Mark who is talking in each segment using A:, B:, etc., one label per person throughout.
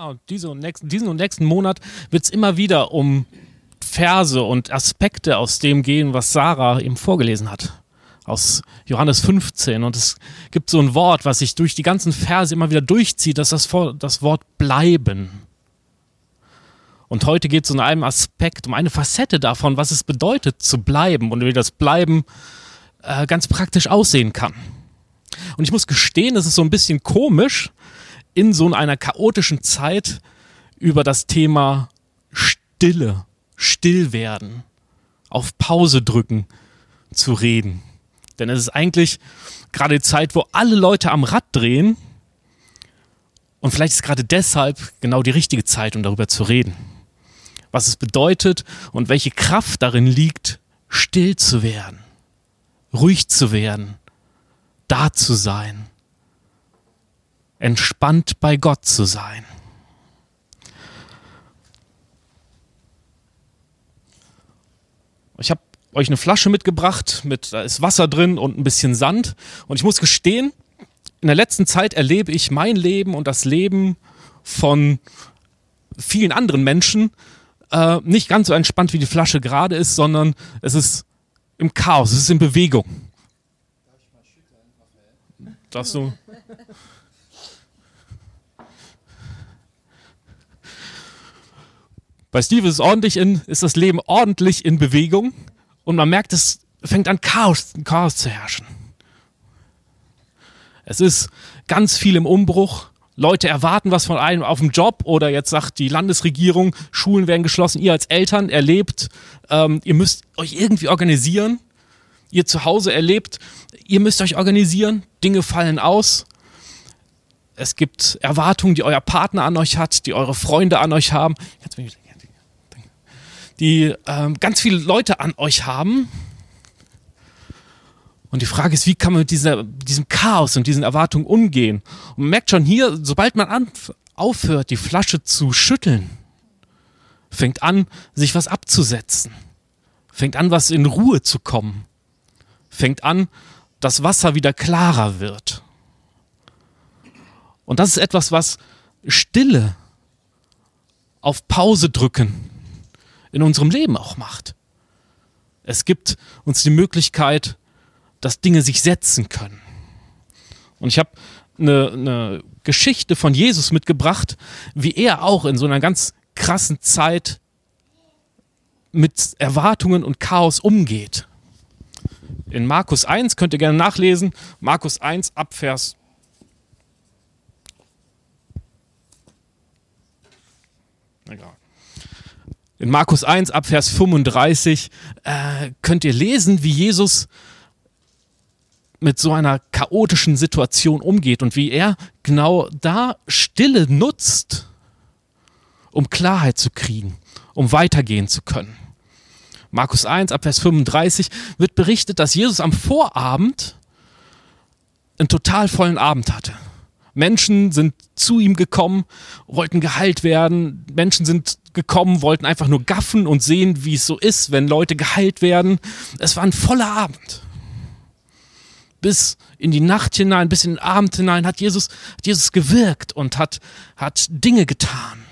A: Und diese und nächsten, diesen und nächsten Monat wird es immer wieder um Verse und Aspekte aus dem gehen, was Sarah eben vorgelesen hat. Aus Johannes 15. Und es gibt so ein Wort, was sich durch die ganzen Verse immer wieder durchzieht, das ist das, das Wort bleiben. Und heute geht es um einen Aspekt, um eine Facette davon, was es bedeutet zu bleiben und wie das Bleiben äh, ganz praktisch aussehen kann. Und ich muss gestehen, es ist so ein bisschen komisch, in so einer chaotischen Zeit über das Thema Stille, Stillwerden, auf Pause drücken zu reden. Denn es ist eigentlich gerade die Zeit, wo alle Leute am Rad drehen. Und vielleicht ist gerade deshalb genau die richtige Zeit, um darüber zu reden. Was es bedeutet und welche Kraft darin liegt, still zu werden, ruhig zu werden, da zu sein entspannt bei Gott zu sein. Ich habe euch eine Flasche mitgebracht, mit da ist Wasser drin und ein bisschen Sand. Und ich muss gestehen, in der letzten Zeit erlebe ich mein Leben und das Leben von vielen anderen Menschen äh, nicht ganz so entspannt, wie die Flasche gerade ist, sondern es ist im Chaos, es ist in Bewegung. Darf ich mal schütteln, Raphael? Darfst du? Bei Steve ist ordentlich in, ist das Leben ordentlich in Bewegung und man merkt, es fängt an Chaos, Chaos zu herrschen. Es ist ganz viel im Umbruch. Leute erwarten was von einem auf dem Job oder jetzt sagt die Landesregierung, Schulen werden geschlossen. Ihr als Eltern erlebt, ähm, ihr müsst euch irgendwie organisieren. Ihr zu Hause erlebt, ihr müsst euch organisieren. Dinge fallen aus. Es gibt Erwartungen, die euer Partner an euch hat, die eure Freunde an euch haben. Jetzt bin ich die ähm, ganz viele Leute an euch haben. Und die Frage ist, wie kann man mit dieser, diesem Chaos und diesen Erwartungen umgehen? Und man merkt schon hier, sobald man an, aufhört, die Flasche zu schütteln, fängt an, sich was abzusetzen, fängt an, was in Ruhe zu kommen, fängt an, das Wasser wieder klarer wird. Und das ist etwas, was Stille auf Pause drücken in unserem Leben auch macht. Es gibt uns die Möglichkeit, dass Dinge sich setzen können. Und ich habe eine, eine Geschichte von Jesus mitgebracht, wie er auch in so einer ganz krassen Zeit mit Erwartungen und Chaos umgeht. In Markus 1 könnt ihr gerne nachlesen. Markus 1 ab Vers. In Markus 1 ab Vers 35 äh, könnt ihr lesen, wie Jesus mit so einer chaotischen Situation umgeht und wie er genau da Stille nutzt, um Klarheit zu kriegen, um weitergehen zu können. Markus 1 ab Vers 35 wird berichtet, dass Jesus am Vorabend einen total vollen Abend hatte. Menschen sind zu ihm gekommen, wollten geheilt werden. Menschen sind gekommen, wollten einfach nur gaffen und sehen, wie es so ist, wenn Leute geheilt werden. Es war ein voller Abend. Bis in die Nacht hinein, bis in den Abend hinein hat Jesus, hat Jesus gewirkt und hat, hat Dinge getan.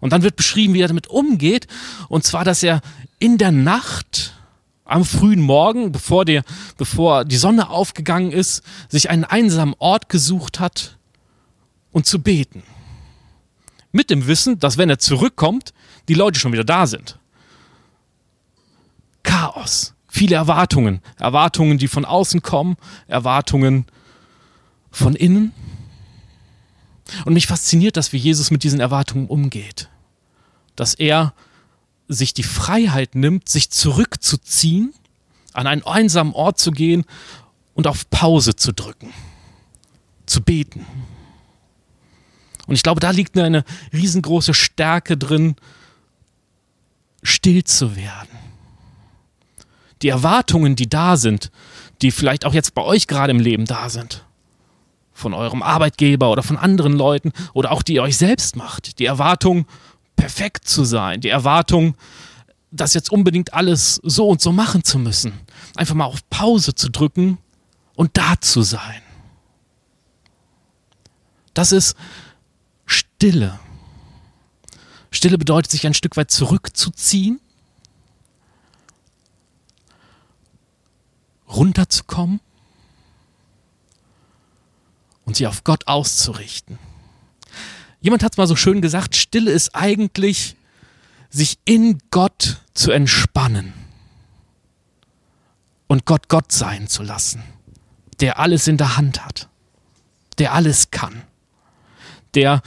A: Und dann wird beschrieben, wie er damit umgeht. Und zwar, dass er in der Nacht am frühen Morgen, bevor, der, bevor die Sonne aufgegangen ist, sich einen einsamen Ort gesucht hat und zu beten. Mit dem Wissen, dass wenn er zurückkommt, die Leute schon wieder da sind. Chaos, viele Erwartungen, Erwartungen, die von außen kommen, Erwartungen von innen. Und mich fasziniert das, wie Jesus mit diesen Erwartungen umgeht. Dass er sich die Freiheit nimmt, sich zurückzuziehen, an einen einsamen Ort zu gehen und auf Pause zu drücken, zu beten. Und ich glaube, da liegt eine riesengroße Stärke drin, still zu werden. Die Erwartungen, die da sind, die vielleicht auch jetzt bei euch gerade im Leben da sind, von eurem Arbeitgeber oder von anderen Leuten oder auch die ihr euch selbst macht, die Erwartung, perfekt zu sein, die Erwartung, das jetzt unbedingt alles so und so machen zu müssen. Einfach mal auf Pause zu drücken und da zu sein. Das ist Stille. Stille bedeutet, sich ein Stück weit zurückzuziehen, runterzukommen und sie auf Gott auszurichten. Jemand hat es mal so schön gesagt, Stille ist eigentlich, sich in Gott zu entspannen und Gott Gott sein zu lassen, der alles in der Hand hat, der alles kann, der,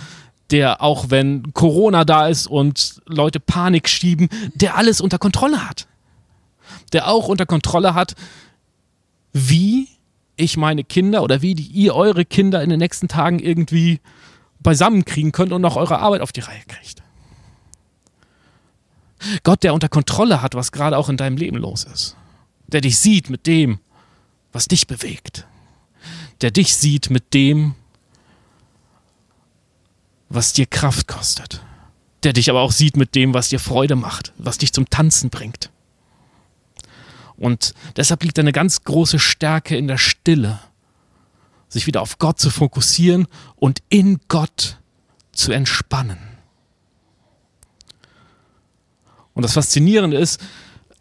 A: der auch wenn Corona da ist und Leute Panik schieben, der alles unter Kontrolle hat, der auch unter Kontrolle hat, wie ich meine Kinder oder wie die, ihr eure Kinder in den nächsten Tagen irgendwie beisammenkriegen könnt und noch eure Arbeit auf die Reihe kriegt. Gott, der unter Kontrolle hat, was gerade auch in deinem Leben los ist. Der dich sieht mit dem, was dich bewegt. Der dich sieht mit dem, was dir Kraft kostet. Der dich aber auch sieht mit dem, was dir Freude macht, was dich zum Tanzen bringt. Und deshalb liegt eine ganz große Stärke in der Stille, sich wieder auf Gott zu fokussieren und in Gott zu entspannen. Und das Faszinierende ist,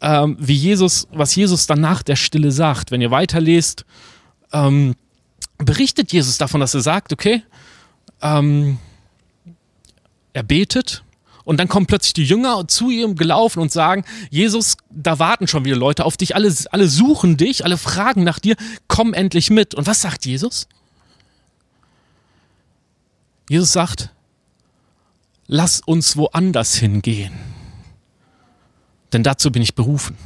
A: ähm, wie Jesus, was Jesus dann nach der Stille sagt. Wenn ihr weiterlest, ähm, berichtet Jesus davon, dass er sagt, okay, ähm, er betet und dann kommen plötzlich die Jünger zu ihm gelaufen und sagen, Jesus, da warten schon wieder Leute auf dich, alle, alle suchen dich, alle fragen nach dir, komm endlich mit. Und was sagt Jesus? Jesus sagt, lass uns woanders hingehen. Denn dazu bin ich berufen.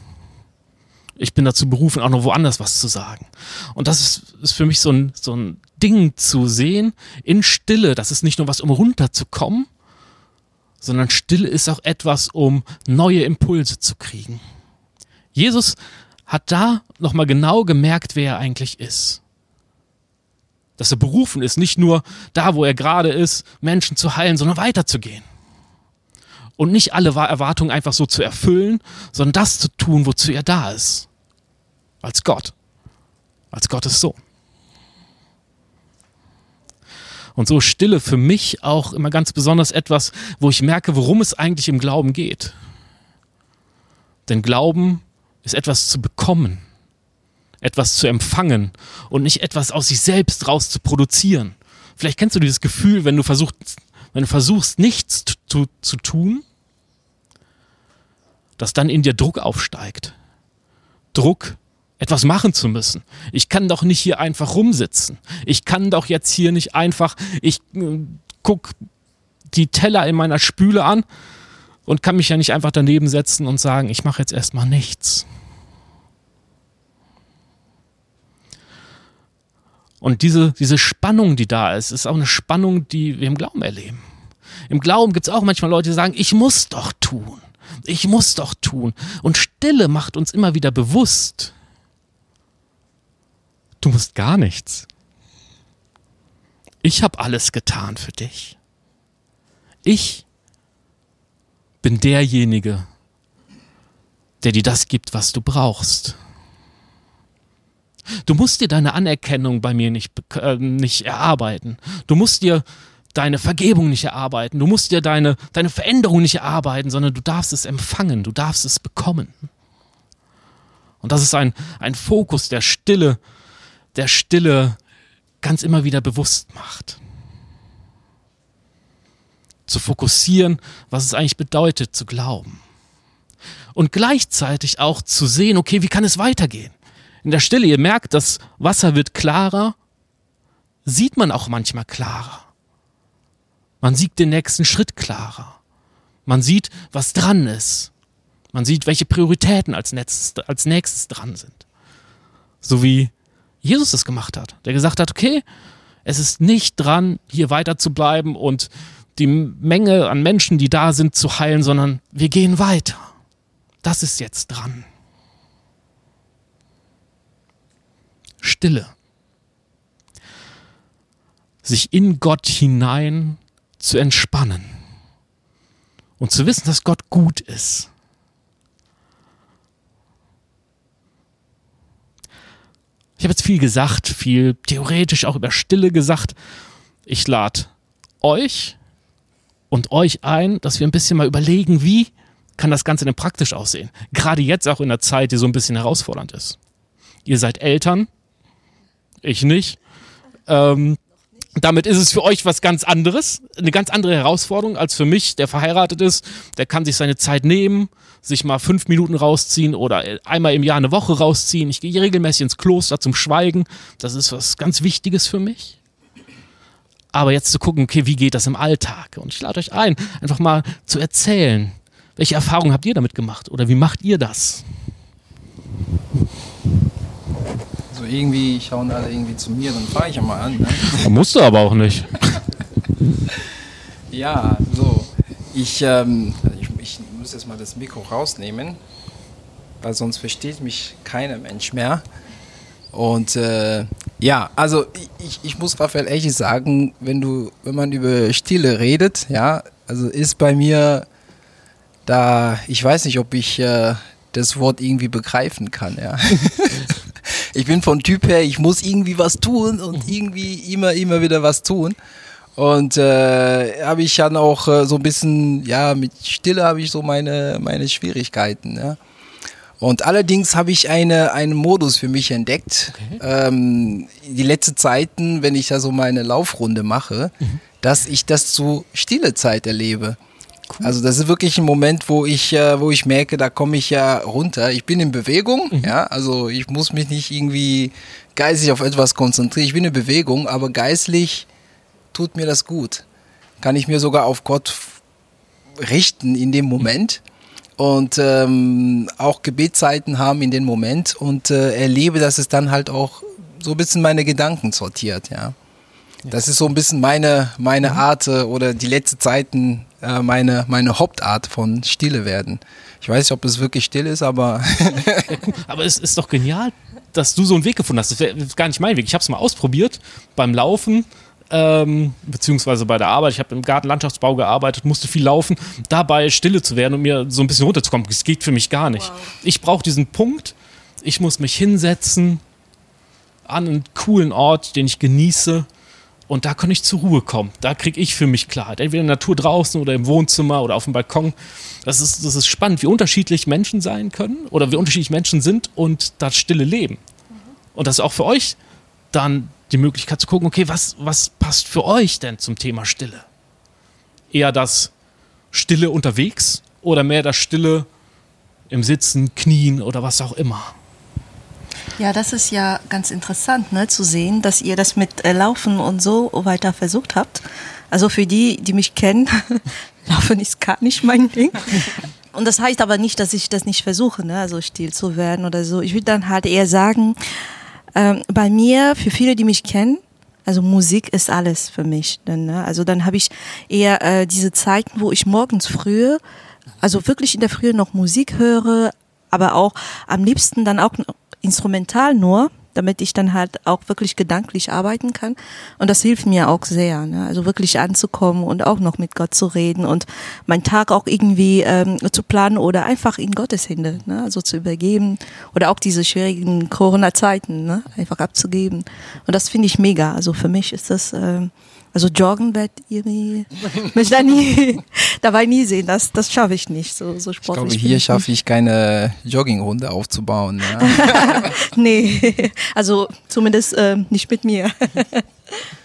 A: Ich bin dazu berufen, auch noch woanders was zu sagen. Und das ist, ist für mich so ein, so ein Ding zu sehen in Stille. Das ist nicht nur was, um runterzukommen, sondern Stille ist auch etwas, um neue Impulse zu kriegen. Jesus hat da nochmal genau gemerkt, wer er eigentlich ist. Dass er berufen ist, nicht nur da, wo er gerade ist, Menschen zu heilen, sondern weiterzugehen. Und nicht alle Erwartungen einfach so zu erfüllen, sondern das zu tun, wozu er da ist. Als Gott. Als Gottes Sohn. Und so Stille für mich auch immer ganz besonders etwas, wo ich merke, worum es eigentlich im Glauben geht. Denn Glauben ist etwas zu bekommen, etwas zu empfangen und nicht etwas aus sich selbst raus zu produzieren. Vielleicht kennst du dieses Gefühl, wenn du versuchst, wenn du versuchst, nichts zu, zu tun, dass dann in dir Druck aufsteigt. Druck, etwas machen zu müssen. Ich kann doch nicht hier einfach rumsitzen. Ich kann doch jetzt hier nicht einfach, ich äh, guck die Teller in meiner Spüle an und kann mich ja nicht einfach daneben setzen und sagen, ich mache jetzt erstmal nichts. Und diese, diese Spannung, die da ist, ist auch eine Spannung, die wir im Glauben erleben. Im Glauben gibt es auch manchmal Leute, die sagen, ich muss doch tun. Ich muss doch tun. Und Stille macht uns immer wieder bewusst, Du musst gar nichts. Ich habe alles getan für dich. Ich bin derjenige, der dir das gibt, was du brauchst. Du musst dir deine Anerkennung bei mir nicht, äh, nicht erarbeiten. Du musst dir deine Vergebung nicht erarbeiten. Du musst dir deine, deine Veränderung nicht erarbeiten, sondern du darfst es empfangen. Du darfst es bekommen. Und das ist ein, ein Fokus der Stille, der Stille ganz immer wieder bewusst macht. Zu fokussieren, was es eigentlich bedeutet, zu glauben. Und gleichzeitig auch zu sehen, okay, wie kann es weitergehen? In der Stille, ihr merkt, das Wasser wird klarer, sieht man auch manchmal klarer. Man sieht den nächsten Schritt klarer. Man sieht, was dran ist. Man sieht, welche Prioritäten als nächstes, als nächstes dran sind. So wie Jesus es gemacht hat. Der gesagt hat, okay, es ist nicht dran, hier weiter zu bleiben und die Menge an Menschen, die da sind, zu heilen, sondern wir gehen weiter. Das ist jetzt dran. Stille. Sich in Gott hinein zu entspannen und zu wissen, dass Gott gut ist. Ich habe jetzt viel gesagt, viel theoretisch auch über Stille gesagt. Ich lade euch und euch ein, dass wir ein bisschen mal überlegen, wie kann das Ganze denn praktisch aussehen? Gerade jetzt auch in der Zeit, die so ein bisschen herausfordernd ist. Ihr seid Eltern, ich nicht. Ähm, damit ist es für euch was ganz anderes, eine ganz andere Herausforderung als für mich, der verheiratet ist. Der kann sich seine Zeit nehmen, sich mal fünf Minuten rausziehen oder einmal im Jahr eine Woche rausziehen. Ich gehe regelmäßig ins Kloster zum Schweigen. Das ist was ganz Wichtiges für mich. Aber jetzt zu gucken, okay, wie geht das im Alltag? Und ich lade euch ein, einfach mal zu erzählen, welche Erfahrungen habt ihr damit gemacht oder wie macht ihr das?
B: So irgendwie schauen alle irgendwie zu mir, dann fahre ich ja mal an. Ne?
A: Musst du aber auch nicht.
B: ja, so. Ich, ähm, ich, ich muss jetzt mal das Mikro rausnehmen, weil sonst versteht mich keiner Mensch mehr. Und äh, ja, also ich, ich muss Raphael ehrlich sagen, wenn du, wenn man über Stille redet, ja, also ist bei mir da, ich weiß nicht, ob ich äh, das Wort irgendwie begreifen kann, ja. ich bin von Typ her, ich muss irgendwie was tun und mhm. irgendwie immer, immer wieder was tun. Und äh, habe ich dann auch äh, so ein bisschen, ja, mit Stille habe ich so meine, meine Schwierigkeiten, ja. Und allerdings habe ich eine, einen Modus für mich entdeckt. Okay. Ähm, die letzten Zeiten, wenn ich da so meine Laufrunde mache, mhm. dass ich das zu stille Zeit erlebe. Cool. Also das ist wirklich ein Moment, wo ich, äh, wo ich merke, da komme ich ja runter. Ich bin in Bewegung, mhm. ja, also ich muss mich nicht irgendwie geistig auf etwas konzentrieren. Ich bin in Bewegung, aber geistlich tut mir das gut. Kann ich mir sogar auf Gott richten in dem Moment und ähm, auch Gebetszeiten haben in dem Moment und äh, erlebe, dass es dann halt auch so ein bisschen meine Gedanken sortiert, ja. Das ist so ein bisschen meine, meine mhm. Art äh, oder die letzten Zeiten äh, meine, meine Hauptart von Stille werden. Ich weiß nicht, ob es wirklich still ist, aber.
A: aber es ist doch genial, dass du so einen Weg gefunden hast. Das wäre gar nicht mein Weg. Ich habe es mal ausprobiert beim Laufen. Ähm, beziehungsweise bei der Arbeit. Ich habe im Gartenlandschaftsbau gearbeitet, musste viel laufen, dabei stille zu werden und mir so ein bisschen runterzukommen. Das geht für mich gar nicht. Wow. Ich brauche diesen Punkt. Ich muss mich hinsetzen an einen coolen Ort, den ich genieße und da kann ich zur Ruhe kommen. Da kriege ich für mich Klarheit. Entweder in der Natur draußen oder im Wohnzimmer oder auf dem Balkon. Das ist, das ist spannend, wie unterschiedlich Menschen sein können oder wie unterschiedlich Menschen sind und das stille Leben. Und das ist auch für euch dann die Möglichkeit zu gucken, okay, was, was passt für euch denn zum Thema Stille? Eher das Stille unterwegs oder mehr das Stille im Sitzen, Knien oder was auch immer?
C: Ja, das ist ja ganz interessant ne, zu sehen, dass ihr das mit äh, Laufen und so weiter versucht habt. Also für die, die mich kennen, Laufen ist gar nicht mein Ding. Und das heißt aber nicht, dass ich das nicht versuche, ne, also still zu werden oder so. Ich würde dann halt eher sagen, ähm, bei mir, für viele, die mich kennen, also Musik ist alles für mich. Dann, ne? Also dann habe ich eher äh, diese Zeiten, wo ich morgens früh, also wirklich in der Früh noch Musik höre, aber auch am liebsten dann auch instrumental nur, damit ich dann halt auch wirklich gedanklich arbeiten kann. Und das hilft mir auch sehr, ne? also wirklich anzukommen und auch noch mit Gott zu reden und meinen Tag auch irgendwie ähm, zu planen oder einfach in Gottes Hände, ne? also zu übergeben oder auch diese schwierigen Corona-Zeiten ne? einfach abzugeben. Und das finde ich mega. Also für mich ist das ähm, also joggen wird irgendwie mich da nie dabei nie sehen. Das, das schaffe ich nicht. So, so
B: sportlich. Ich glaube, hier schaffe ich keine Joggingrunde aufzubauen.
C: Ja. nee, also zumindest äh, nicht mit mir.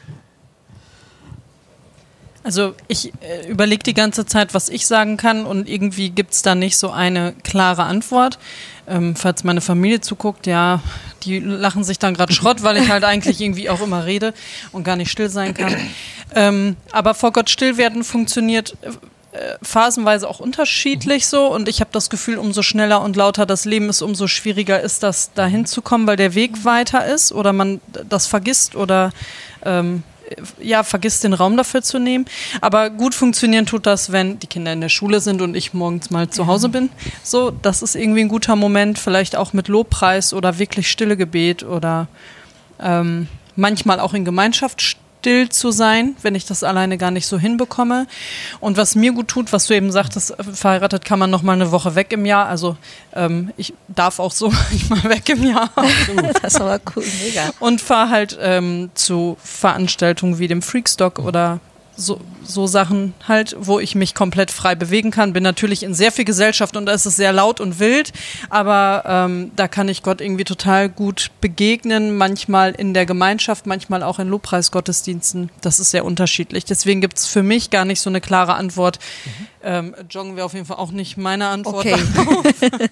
D: Also ich äh, überlege die ganze Zeit, was ich sagen kann und irgendwie gibt es da nicht so eine klare Antwort. Ähm, falls meine Familie zuguckt, ja, die lachen sich dann gerade Schrott, weil ich halt eigentlich irgendwie auch immer rede und gar nicht still sein kann. Ähm, aber vor Gott still werden funktioniert äh, phasenweise auch unterschiedlich so und ich habe das Gefühl, umso schneller und lauter das Leben ist, umso schwieriger ist das, da hinzukommen, weil der Weg weiter ist oder man das vergisst oder ähm, ja, vergisst den Raum dafür zu nehmen. Aber gut funktionieren tut das, wenn die Kinder in der Schule sind und ich morgens mal zu Hause bin. So, das ist irgendwie ein guter Moment, vielleicht auch mit Lobpreis oder wirklich stille Gebet oder ähm, manchmal auch in Gemeinschaft still zu sein, wenn ich das alleine gar nicht so hinbekomme. Und was mir gut tut, was du eben sagtest, verheiratet kann man noch mal eine Woche weg im Jahr. Also ähm, ich darf auch so manchmal weg im Jahr.
C: das ist aber cool, mega.
D: Und fahre halt ähm, zu Veranstaltungen wie dem Freakstock oder so, so Sachen halt, wo ich mich komplett frei bewegen kann. Bin natürlich in sehr viel Gesellschaft und da ist es sehr laut und wild, aber ähm, da kann ich Gott irgendwie total gut begegnen, manchmal in der Gemeinschaft, manchmal auch in Lobpreisgottesdiensten. Das ist sehr unterschiedlich. Deswegen gibt es für mich gar nicht so eine klare Antwort. Mhm. Ähm, joggen wäre auf jeden Fall auch nicht meine Antwort.
C: Okay.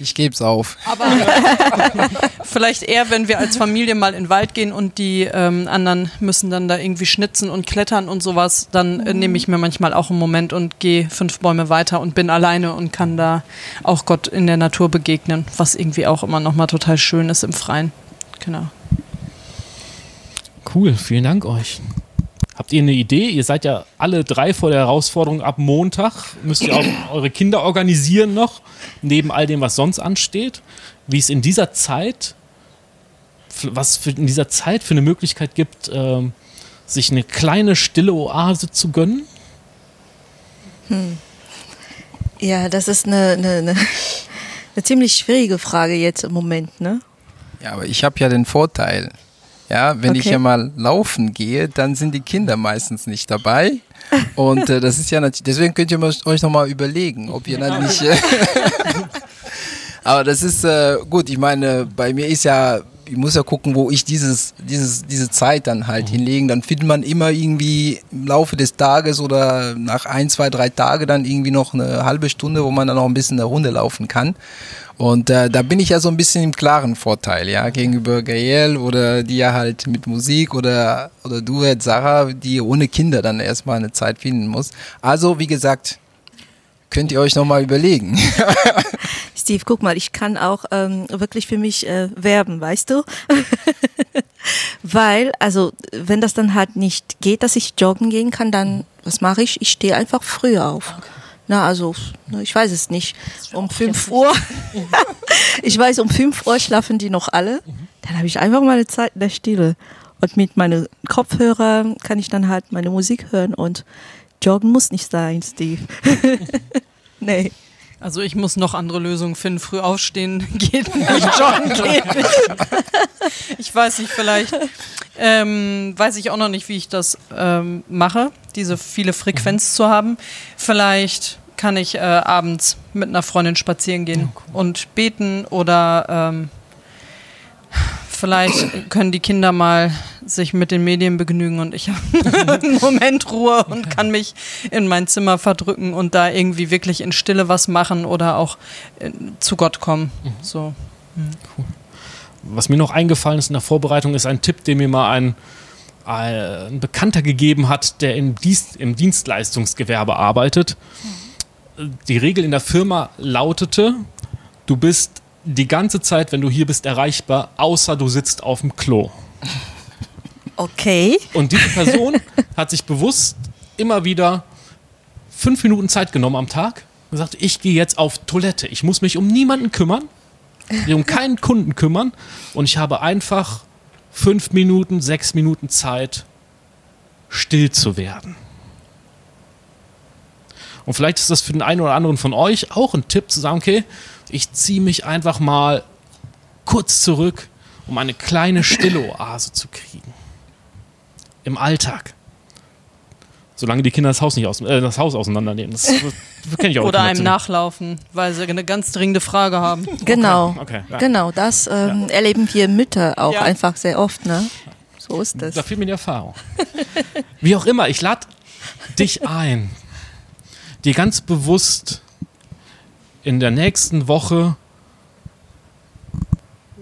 B: Ich gebe es auf.
D: Aber vielleicht eher, wenn wir als Familie mal in den Wald gehen und die ähm, anderen müssen dann da irgendwie schnitzen und klettern und sowas, dann äh, nehme ich mir manchmal auch einen Moment und gehe fünf Bäume weiter und bin alleine und kann da auch Gott in der Natur begegnen, was irgendwie auch immer nochmal total schön ist im Freien. Genau.
A: Cool, vielen Dank euch. Habt ihr eine Idee? Ihr seid ja alle drei vor der Herausforderung ab Montag. Müsst ihr auch eure Kinder organisieren noch, neben all dem, was sonst ansteht. Wie es in dieser Zeit, was für in dieser Zeit für eine Möglichkeit gibt, ähm, sich eine kleine stille Oase zu gönnen?
C: Hm. Ja, das ist eine, eine, eine, eine ziemlich schwierige Frage jetzt im Moment, ne?
B: Ja, aber ich habe ja den Vorteil, ja, wenn
C: Okay.
B: ich ja mal laufen gehe, dann sind die Kinder meistens nicht dabei. Und äh, das ist ja natürlich, deswegen könnt ihr euch nochmal überlegen, ob ihr dann nicht. Äh, aber das ist äh, gut, ich meine, bei mir ist ja, ich muss ja gucken, wo ich dieses, dieses, diese Zeit dann halt hinlegen. Dann findet man immer irgendwie im Laufe des Tages oder nach ein, zwei, drei Tage dann irgendwie noch eine halbe Stunde, wo man dann noch ein bisschen eine Runde laufen kann. Und äh, da bin ich ja so ein bisschen im klaren Vorteil, ja, gegenüber Gael oder die ja halt mit Musik oder, oder du jetzt Sarah, die ohne Kinder dann erstmal eine Zeit finden muss. Also, wie gesagt, könnt ihr euch nochmal überlegen.
C: Steve, guck mal, ich kann auch ähm, wirklich für mich äh, werben, weißt du? Weil, also, wenn das dann halt nicht geht, dass ich joggen gehen kann, dann, was mache ich? Ich stehe einfach früher auf. Na, also, ich weiß es nicht. Um 5 Uhr. ich weiß, um 5 Uhr schlafen die noch alle. Dann habe ich einfach meine Zeit in der Stille. Und mit meinen Kopfhörern kann ich dann halt meine Musik hören und joggen muss nicht sein, Steve. nee.
D: Also ich muss noch andere Lösungen finden. Früh aufstehen geht nicht, joggen geht nicht. Ich weiß nicht, vielleicht ähm, weiß ich auch noch nicht, wie ich das ähm, mache, diese viele Frequenz zu haben. Vielleicht kann ich äh, abends mit einer Freundin spazieren gehen und beten oder ähm, vielleicht können die Kinder mal sich mit den Medien begnügen und ich habe einen Moment Ruhe und kann mich in mein Zimmer verdrücken und da irgendwie wirklich in Stille was machen oder auch äh, zu Gott kommen. So.
A: Was mir noch eingefallen ist in der Vorbereitung, ist ein Tipp, den mir mal ein, ein Bekannter gegeben hat, der im, Dienst, im Dienstleistungsgewerbe arbeitet. Die Regel in der Firma lautete, du bist die ganze Zeit, wenn du hier bist, erreichbar, außer du sitzt auf dem Klo.
C: Okay.
A: Und diese Person hat sich bewusst immer wieder fünf Minuten Zeit genommen am Tag und gesagt, ich gehe jetzt auf Toilette. Ich muss mich um niemanden kümmern, um keinen Kunden kümmern und ich habe einfach fünf Minuten, sechs Minuten Zeit, still zu werden. Und vielleicht ist das für den einen oder anderen von euch auch ein Tipp zu sagen, okay, ich ziehe mich einfach mal kurz zurück, um eine kleine stille Oase zu kriegen im Alltag. Solange die Kinder das Haus nicht aus, äh, das Haus auseinandernehmen. Das, das kenne ich auch.
D: Oder einem nachlaufen, weil sie eine ganz dringende Frage haben.
C: Genau.
A: Okay, ja.
C: Genau, das ähm, erleben wir Mütter auch
D: Ja.
C: einfach sehr oft, ne? So ist das.
A: Da fehlt mir die Erfahrung. Wie auch immer, ich lade dich ein, dir ganz bewusst in der nächsten Woche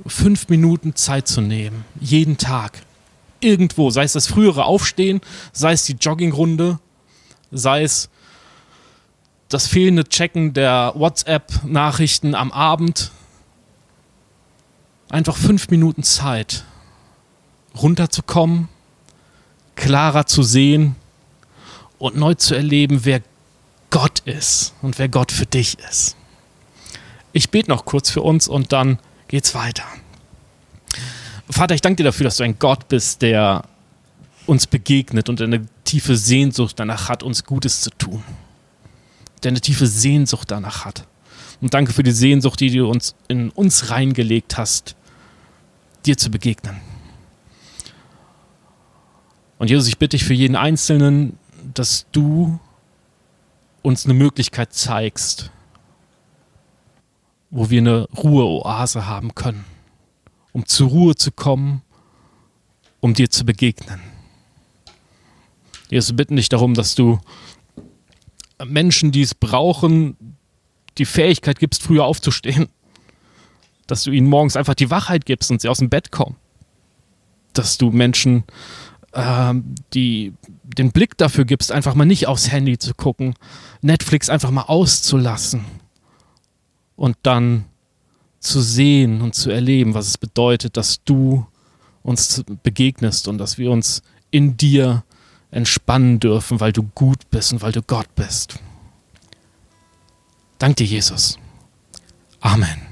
A: fünf Minuten Zeit zu nehmen. Jeden Tag. Irgendwo. Sei es das frühere Aufstehen, sei es die Joggingrunde, sei es das fehlende Checken der WhatsApp-Nachrichten am Abend. Einfach fünf Minuten Zeit runterzukommen, klarer zu sehen und neu zu erleben, wer Gott ist und wer Gott für dich ist. Ich bete noch kurz für uns und dann geht's weiter. Vater, ich danke dir dafür, dass du ein Gott bist, der uns begegnet und eine tiefe Sehnsucht danach hat, uns Gutes zu tun. Der eine tiefe Sehnsucht danach hat. Und danke für die Sehnsucht, die du uns in uns reingelegt hast, dir zu begegnen. Und Jesus, ich bitte dich für jeden Einzelnen, dass du uns eine Möglichkeit zeigst, wo wir eine Ruheoase haben können, um zur Ruhe zu kommen, um dir zu begegnen. Jesus, wir bitten dich darum, dass du Menschen, die es brauchen, die Fähigkeit gibst, früher aufzustehen. Dass du ihnen morgens einfach die Wachheit gibst und sie aus dem Bett kommen. Dass du Menschen, die den Blick dafür gibst, einfach mal nicht aufs Handy zu gucken, Netflix einfach mal auszulassen und dann zu sehen und zu erleben, was es bedeutet, dass du uns begegnest und dass wir uns in dir entspannen dürfen, weil du gut bist und weil du Gott bist. Dank dir, Jesus. Amen.